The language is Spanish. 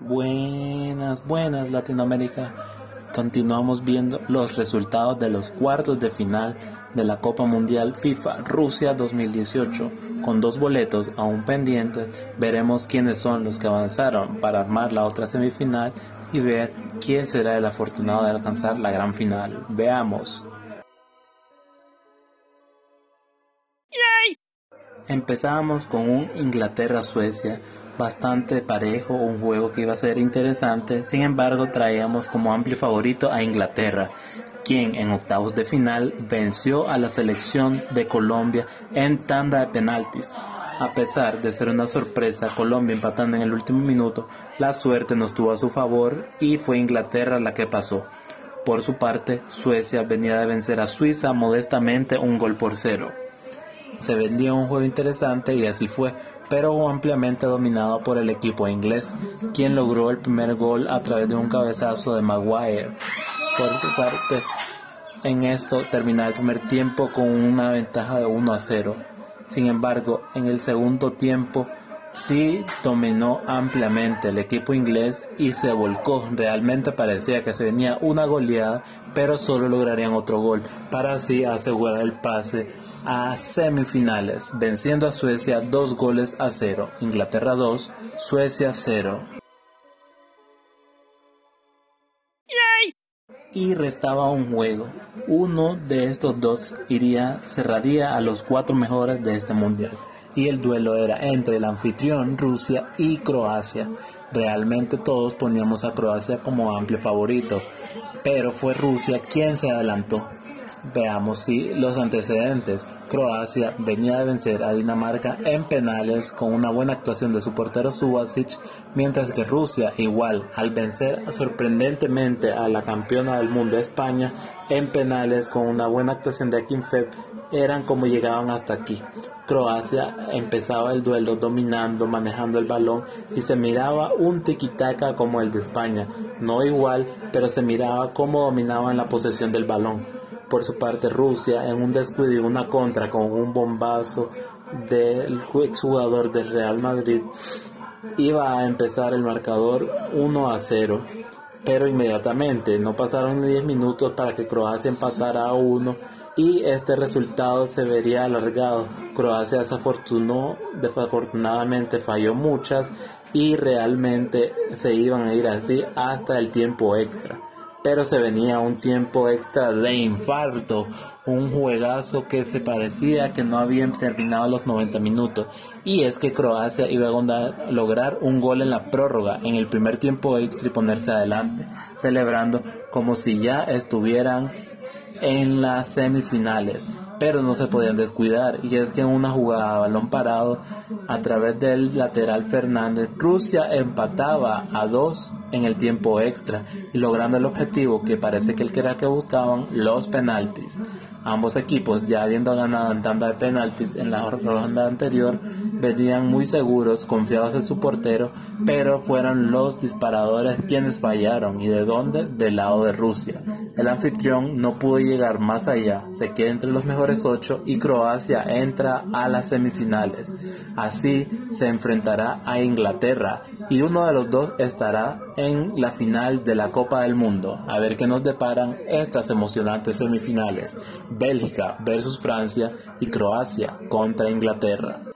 Buenas, buenas Latinoamérica. Continuamos viendo los resultados de los cuartos de final de la Copa Mundial FIFA Rusia 2018. Con dos boletos aún pendientes, veremos quiénes son los que avanzaron para armar la otra semifinal y ver quién será el afortunado de alcanzar la gran final. Veamos. Empezamos con un Inglaterra-Suecia bastante parejo, un juego que iba a ser interesante, sin embargo traíamos como amplio favorito a Inglaterra, quien en octavos de final venció a la selección de Colombia en tanda de penaltis. A pesar de ser una sorpresa, Colombia empatando en el último minuto, la suerte nos tuvo a su favor y fue Inglaterra la que pasó. Por su parte, Suecia venía de vencer a Suiza modestamente un gol por cero. Se vendía un juego interesante y así fue, pero ampliamente dominado por el equipo inglés, quien logró el primer gol a través de un cabezazo de Maguire. Por su parte, en esto terminó el primer tiempo con una ventaja de 1 a 0. Sin embargo, en el segundo tiempo sí dominó ampliamente el equipo inglés y se volcó. Realmente parecía que se venía una goleada, pero solo lograrían otro gol para así asegurar el pase a semifinales, venciendo a Suecia dos goles a cero. Inglaterra 2, Suecia 0. Y restaba un juego. Uno de estos dos iría, cerraría a los cuatro mejores de este mundial. Y el duelo era entre el anfitrión Rusia y Croacia. Realmente todos poníamos a Croacia como amplio favorito, pero fue Rusia quien se adelantó. Veamos si los antecedentes. Croacia venía de vencer a Dinamarca en penales con una buena actuación de su portero Subasic, mientras que Rusia igual al vencer sorprendentemente a la campeona del mundo España en penales con una buena actuación de Akinfev eran como llegaban hasta aquí. Croacia empezaba el duelo dominando, manejando el balón y se miraba un tiquitaca como el de España, no igual, pero se miraba cómo dominaban la posesión del balón. Por su parte, Rusia, en un descuido y una contra con un bombazo del exjugador del Real Madrid, iba a empezar el marcador 1 a 0. Pero inmediatamente no pasaron ni 10 minutos para que Croacia empatara a 1 y este resultado se vería alargado. Croacia desafortunó, desafortunadamente falló muchas y realmente se iban a ir así hasta el tiempo extra pero se venía un tiempo extra de infarto, un juegazo que se parecía que no habían terminado los 90 minutos, y es que Croacia iba a lograr un gol en la prórroga en el primer tiempo extra y ponerse adelante, celebrando como si ya estuvieran en las semifinales pero no se podían descuidar y es que en una jugada a balón parado a través del lateral Fernández Rusia empataba a dos en el tiempo extra y logrando el objetivo que parece que el que era que buscaban los penaltis Ambos equipos, ya habiendo ganado en tanda de penaltis en la ronda anterior, venían muy seguros, confiados en su portero, pero fueron los disparadores quienes fallaron. ¿Y de dónde? Del lado de Rusia. El anfitrión no pudo llegar más allá, se queda entre los mejores ocho y Croacia entra a las semifinales. Así se enfrentará a Inglaterra y uno de los dos estará en la final de la Copa del Mundo. A ver qué nos deparan estas emocionantes semifinales. Bélgica versus Francia y Croacia contra Inglaterra.